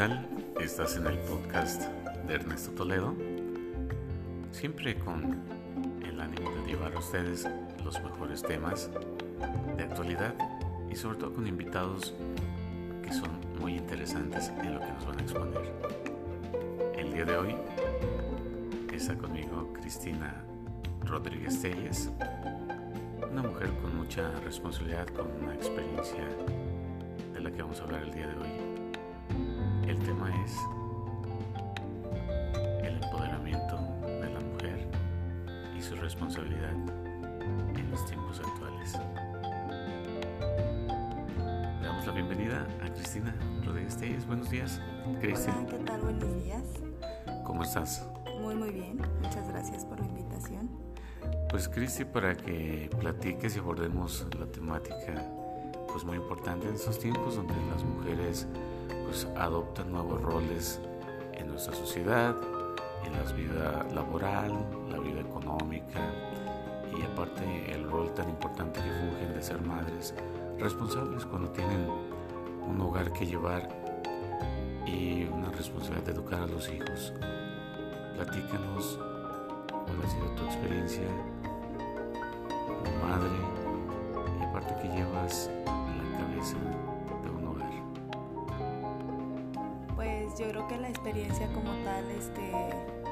tal? Estás en el podcast de Ernesto Toledo, siempre con el ánimo de llevar a ustedes los mejores temas de actualidad y sobre todo con invitados que son muy interesantes en lo que nos van a exponer. El día de hoy está conmigo Cristina Rodríguez Telles, una mujer con mucha responsabilidad, con una experiencia de la que vamos a hablar el día de hoy. El tema es el empoderamiento de la mujer y su responsabilidad en los tiempos actuales. Le damos la bienvenida a Cristina Rodríguez Telles. Buenos días, Cristina. Hola, ¿qué tal? Buenos días. ¿Cómo estás? Muy, muy bien. Muchas gracias por la invitación. Pues Cristi, para que platiques y abordemos la temática pues muy importante en estos tiempos donde las mujeres pues adoptan nuevos roles en nuestra sociedad, en la vida laboral, la vida económica y aparte el rol tan importante que fungen de ser madres responsables cuando tienen un hogar que llevar y una responsabilidad de educar a los hijos. Platícanos cuál ha sido tu experiencia como madre y aparte que llevas la cabeza yo creo que la experiencia como tal este,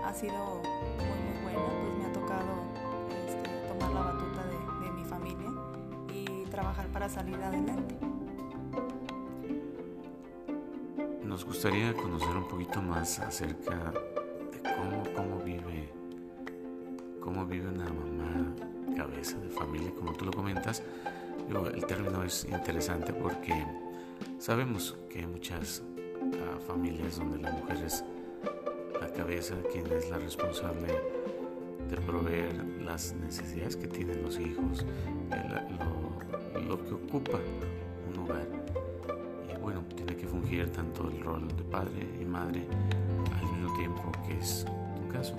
ha sido muy, muy buena. Pues me ha tocado este, tomar la batuta de, mi familia y trabajar para salir adelante. Nos gustaría conocer un poquito más acerca de cómo, cómo vive cómo vive una mamá cabeza de familia, como tú lo comentas. Digo, el término es interesante porque sabemos que hay muchas uh, familias donde la mujer es la cabeza, quien es la responsable de proveer las necesidades que tienen los hijos, lo que ocupa un hogar. Y bueno, tiene que fungir tanto el rol de padre y madre al mismo tiempo que es tu caso.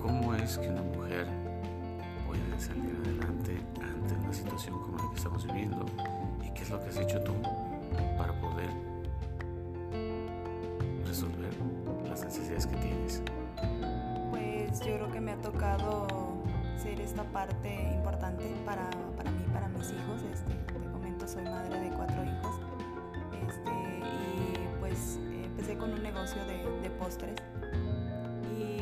¿Cómo es que una mujer puede salir adelante ante una situación como la que estamos viviendo? ¿Y qué es lo que has hecho tú tienes? Pues yo creo que me ha tocado ser esta parte importante para, para mí, para mis hijos. Este, te comento, soy madre de cuatro hijos. Este, y pues empecé con un negocio de, de postres y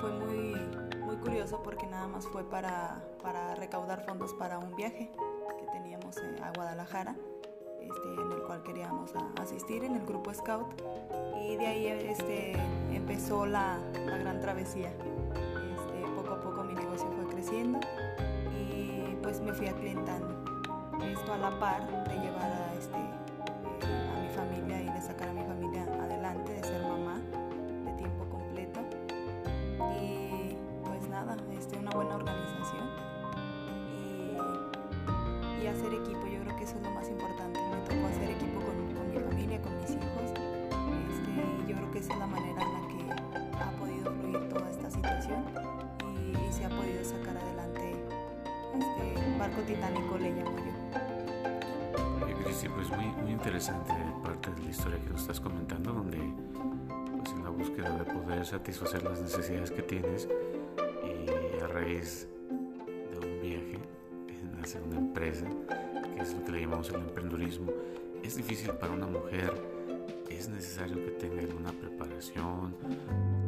fue muy, muy curioso porque nada más fue para, para recaudar fondos para un viaje que teníamos a Guadalajara, este, en el cual queríamos asistir en el grupo Scout y de ahí este, empezó la, la gran travesía. Este, poco a poco mi negocio fue creciendo y pues me fui aclientando. Esto a la par de llevar a, este, eh, a mi familia y de sacar a mi familia adelante, de ser mamá de tiempo completo y pues nada, este, una buena organización y, y, hacer equipo, yo creo que eso es lo más importante, barco titánico le llamo yo. Cristi, pues muy, muy interesante parte de la historia que nos estás comentando, donde pues en la búsqueda de poder satisfacer las necesidades que tienes y a raíz de un viaje nace una empresa, que es lo que le llamamos el emprendurismo. Es difícil para una mujer, es necesario que tenga alguna preparación.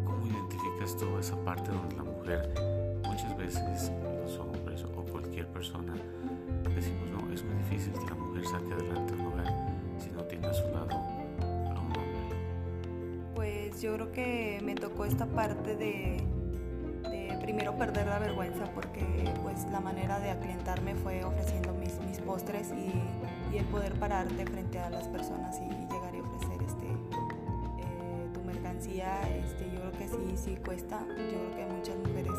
¿Cómo identificas tú esa parte donde la mujer, muchas veces persona, decimos, no, es muy difícil que la mujer saque adelante un hogar si no tiene a su lado a un hombre? Pues yo creo que me tocó esta parte de, de primero perder la vergüenza porque pues la manera de aclientarme fue ofreciendo mis, mis postres y, y, el poder pararte frente a las personas y, y llegar y ofrecer este eh, tu mercancía este yo creo que sí sí cuesta yo creo que muchas mujeres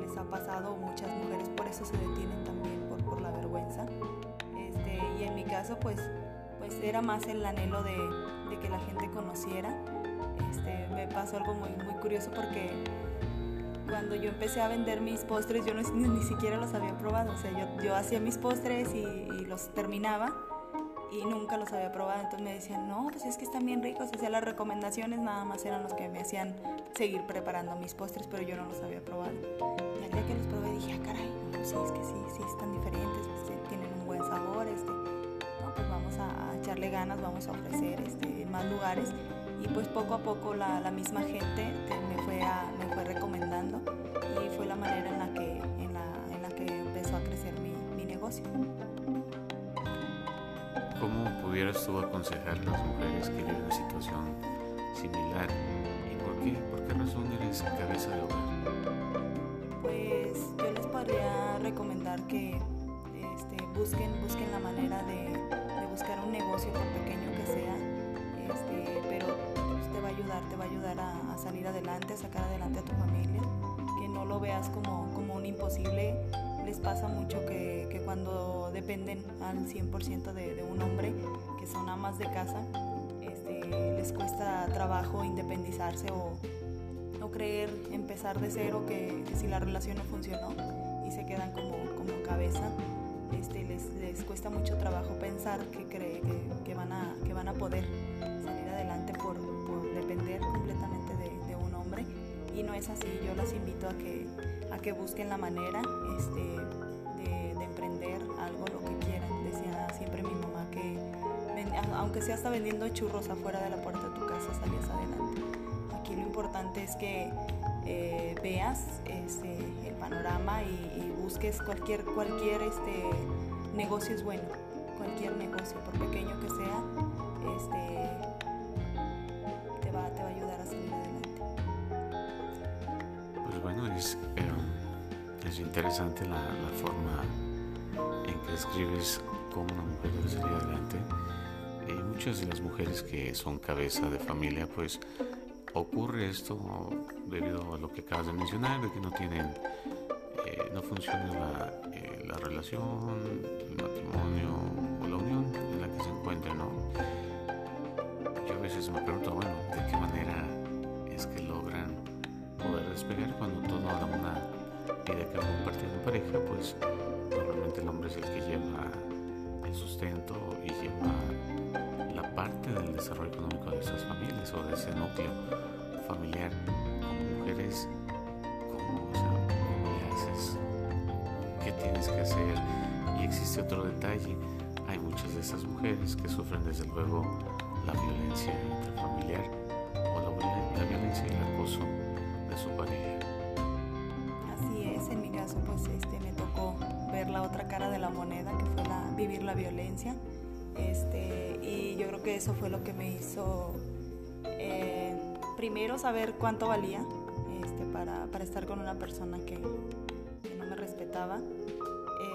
les ha pasado muchas mujeres por eso se detienen caso pues pues era más el anhelo de, de que la gente conociera este, me pasó algo muy, muy curioso porque cuando yo empecé a vender mis postres yo no, ni, ni, siquiera los había probado. O sea, yo, yo hacía mis postres y, y, los terminaba y nunca los había probado. Entonces me decían, no, pues es que están bien ricos. O sea, las recomendaciones nada más eran los que me hacían seguir preparando mis postres, pero yo no los había probado. Y al día que los probé dije, ah, caray, no, sí, es que sí, sí están diferentes, pues, tienen un buen sabor. Este, pues vamos a, echarle ganas, vamos a ofrecer este, más lugares. Y pues poco a poco la, la misma gente me, fue a, me fue recomendando y fue la manera en la que, en la, en la que empezó a crecer mi, mi negocio. ¿Cómo pudieras tú aconsejar a las mujeres que viven una situación similar? ¿Y por qué? ¿Por qué razón eres cabeza de hogar? Pues yo les podría recomendar que este, busquen, busquen la manera de, de, buscar un negocio, por pequeño que sea, este, pero pues, te va a ayudar, te va a ayudar a, a, salir adelante, a sacar adelante a tu familia, que no lo veas como, como un imposible les pasa mucho que, que cuando dependen al 100% de, de, un hombre, que son amas de casa, este, les cuesta trabajo independizarse o, o creer, empezar de cero, que, que, si la relación no funcionó y se quedan como, como cabeza. Este, les, les, cuesta mucho trabajo pensar que, cree, que, que, van a, que van a poder salir adelante por, por depender completamente de, de un hombre y no es así. Yo las invito a que a que busquen la manera este, de, de, emprender algo, lo que quieran. Decía siempre mi mamá que, aunque sea hasta vendiendo churros afuera de la puerta de tu casa, salías adelante. Aquí lo importante es que eh, veas este, el panorama y, busques cualquier, cualquier este, negocio es bueno, cualquier negocio, por pequeño que sea, este, te, va, te va a ayudar a salir adelante. Pues bueno, es... Eh es interesante la, la, forma en que escribes cómo una mujer debe salir adelante. Y muchas de las mujeres que son cabeza de familia, pues ocurre esto debido a lo que acabas de mencionar, de que no tienen, eh, no funciona la, eh, la, relación, el matrimonio o la unión en la que se encuentran, ¿no? Yo a veces me pregunto, bueno, ¿de qué manera es que logran poder despegar cuando todo a una de que compartiendo pareja, pues normalmente el hombre es el que lleva el sustento y lleva parte del desarrollo económico de esas familias o de ese núcleo familiar. Como mujeres, ¿cómo, o sea, ¿cómo le haces? ¿Qué tienes que hacer? Y existe otro detalle. Hay muchas de esas mujeres que sufren desde luego la violencia intrafamiliar o la, la violencia y el acoso de su pareja pues este, me tocó ver la otra cara de la moneda, que fue la, vivir la violencia. Este, y yo creo que eso fue lo que me hizo eh, primero saber cuánto valía este, para, para, estar con una persona que, no me respetaba.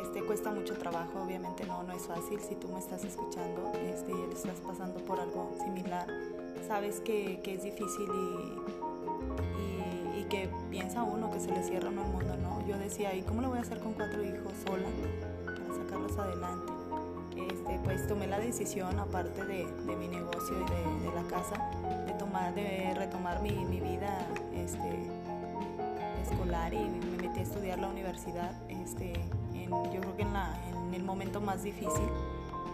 Este, cuesta mucho trabajo, obviamente no, no es fácil. Si tú me estás escuchando y estás pasando por algo similar, sabes que, es difícil y, y, y, que piensa uno que se le cierra uno el mundo, ¿no? yo decía, ¿y cómo lo voy a hacer con cuatro hijos sola para sacarlos adelante? Pues tomé la decisión, aparte de, de mi negocio y de, de, la casa, de, tomar, de retomar mi, mi vida este, escolar y me metí a estudiar la universidad. Este, en, yo creo que en, la, en el momento más difícil,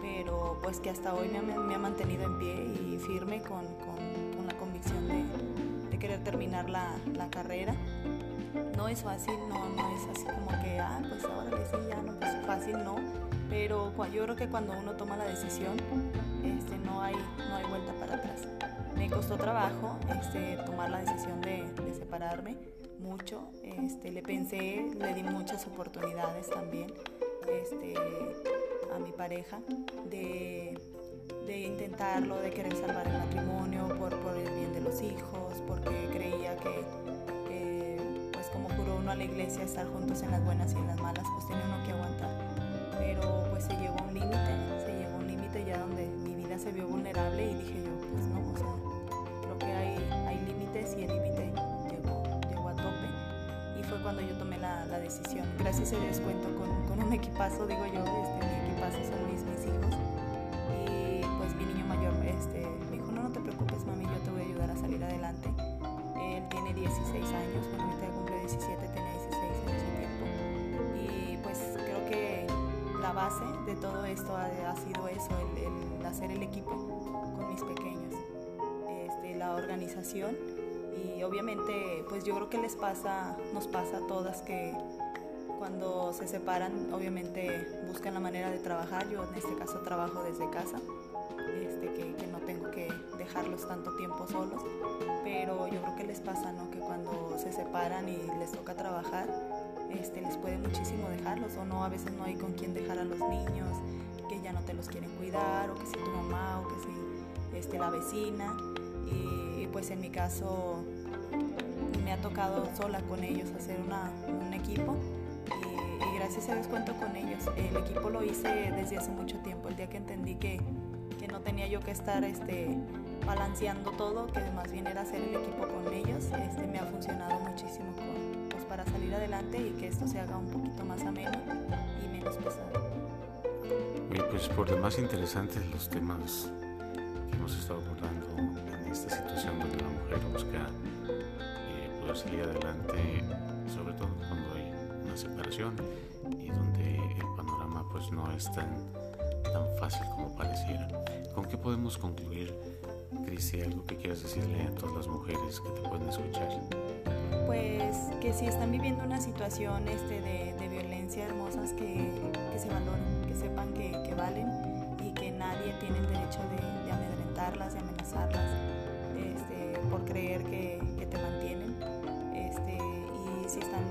pero pues que hasta hoy me me ha mantenido en pie y firme con, con, con la convicción de, de querer terminar la, la carrera no es fácil, no, no es así como que, ah, pues ahora sí, ya no, pues fácil, no. Pero yo creo que cuando uno toma la decisión, este, no, hay, no hay vuelta para atrás. Me costó trabajo este, tomar la decisión de, de separarme mucho. Este, le pensé, le di muchas oportunidades también este, a mi pareja de, de intentarlo, de querer salvar el matrimonio por, por el bien de los hijos, porque creía que como juró uno a la iglesia estar juntos en las buenas y en las malas, pues tiene uno que aguantar. Se vio vulnerable y dije yo, pues no, o sea, creo que hay, hay límites y el límite llegó, llegó a tope. Y fue cuando yo tomé la, la decisión. Gracias a Dios cuento con, con, un equipazo, digo yo, este, mi equipazo son mis, mis hijos. Y pues mi niño mayor este, me dijo, no, no te preocupes mami, yo te voy a ayudar a salir adelante. Él tiene 16 años, bueno, ahorita cumple 17, la base de todo esto ha, sido eso, el, hacer el equipo con mis pequeños, este, la organización. Y obviamente pues yo creo que les pasa, nos pasa a todas que cuando se separan obviamente buscan la manera de trabajar, yo en este caso trabajo desde casa, este, que, que no tengo que dejarlos tanto tiempo solos, pero yo creo que les pasa, ¿no? Que cuando se separan y les toca trabajar, este, les puede muchísimo dejarlos o no, a veces no hay con quién dejar a los niños, que ya no te los quieren cuidar o que si tu mamá o que si este, la vecina y, pues en mi caso me ha tocado sola con ellos hacer una, un equipo y, gracias a Dios cuento con ellos. El equipo lo hice desde hace mucho tiempo, el día que entendí que, que no tenía yo que estar este, balanceando todo, que más bien era hacer el equipo con ellos, este, me ha funcionado muchísimo pues, para salir adelante y que esto se haga un poquito más ameno y menos pesado. Bien, pues por demás interesantes los temas que hemos estado abordando en esta situación donde la mujer busca eh, poder salir adelante, sobre todo cuando hay una separación y donde el panorama pues no es tan, tan fácil como pareciera. ¿Con qué podemos concluir Cristi, algo que quieras decirle a todas las mujeres que te pueden escuchar? Pues que si están viviendo una situación este, de, de violencia hermosas, que, que, se valoren, que sepan que, valen y que nadie tiene el derecho de, de amedrentarlas, de amenazarlas, este, por creer que, que te mantienen. Este, y si están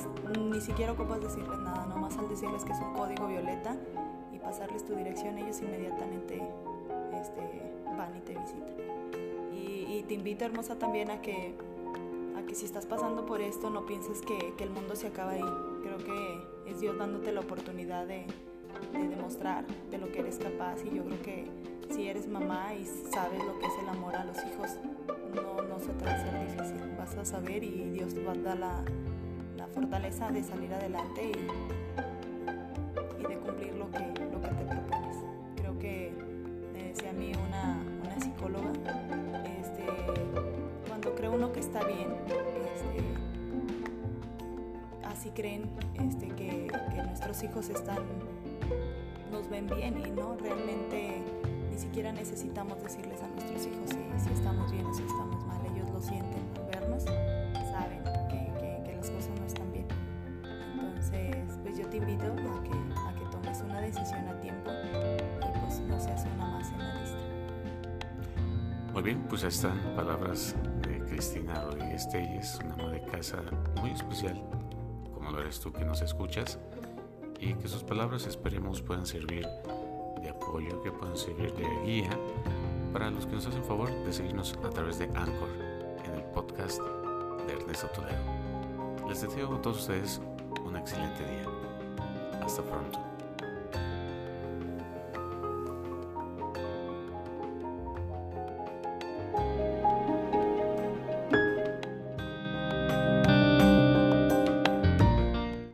el 911. Y nada más, ni siquiera ocupas decirles nada, nada más al decirles que es un código violeta y pasarles tu dirección, ellos inmediatamente este, van y te visitan. Y, y te invito, hermosa, también a que que si estás pasando por esto no pienses que, que, el mundo se acaba ahí. Creo que es Dios dándote la oportunidad de, de, demostrar de lo que eres capaz y yo creo que si eres mamá y sabes lo que es el amor a los hijos, no, no se te va a hacer difícil. Vas a saber y Dios te va a dar la, la fortaleza de salir adelante y, de cumplir lo que, lo que te propones. Creo que me decía a mí una, una psicóloga, este, cuando cree uno que está bien, este, así creen este, que, nuestros hijos están, nos ven bien y no realmente ni siquiera necesitamos decirles a nuestros hijos si, Muy bien, pues están palabras Cristina Rodríguez Telles, una ama de casa muy especial, como lo eres tú que nos escuchas, y que sus palabras esperemos puedan servir de apoyo, que puedan servir de guía para los que nos hacen favor de seguirnos a través de Anchor en el podcast de Ernesto Toledo. Les deseo a todos ustedes un excelente día. Hasta pronto.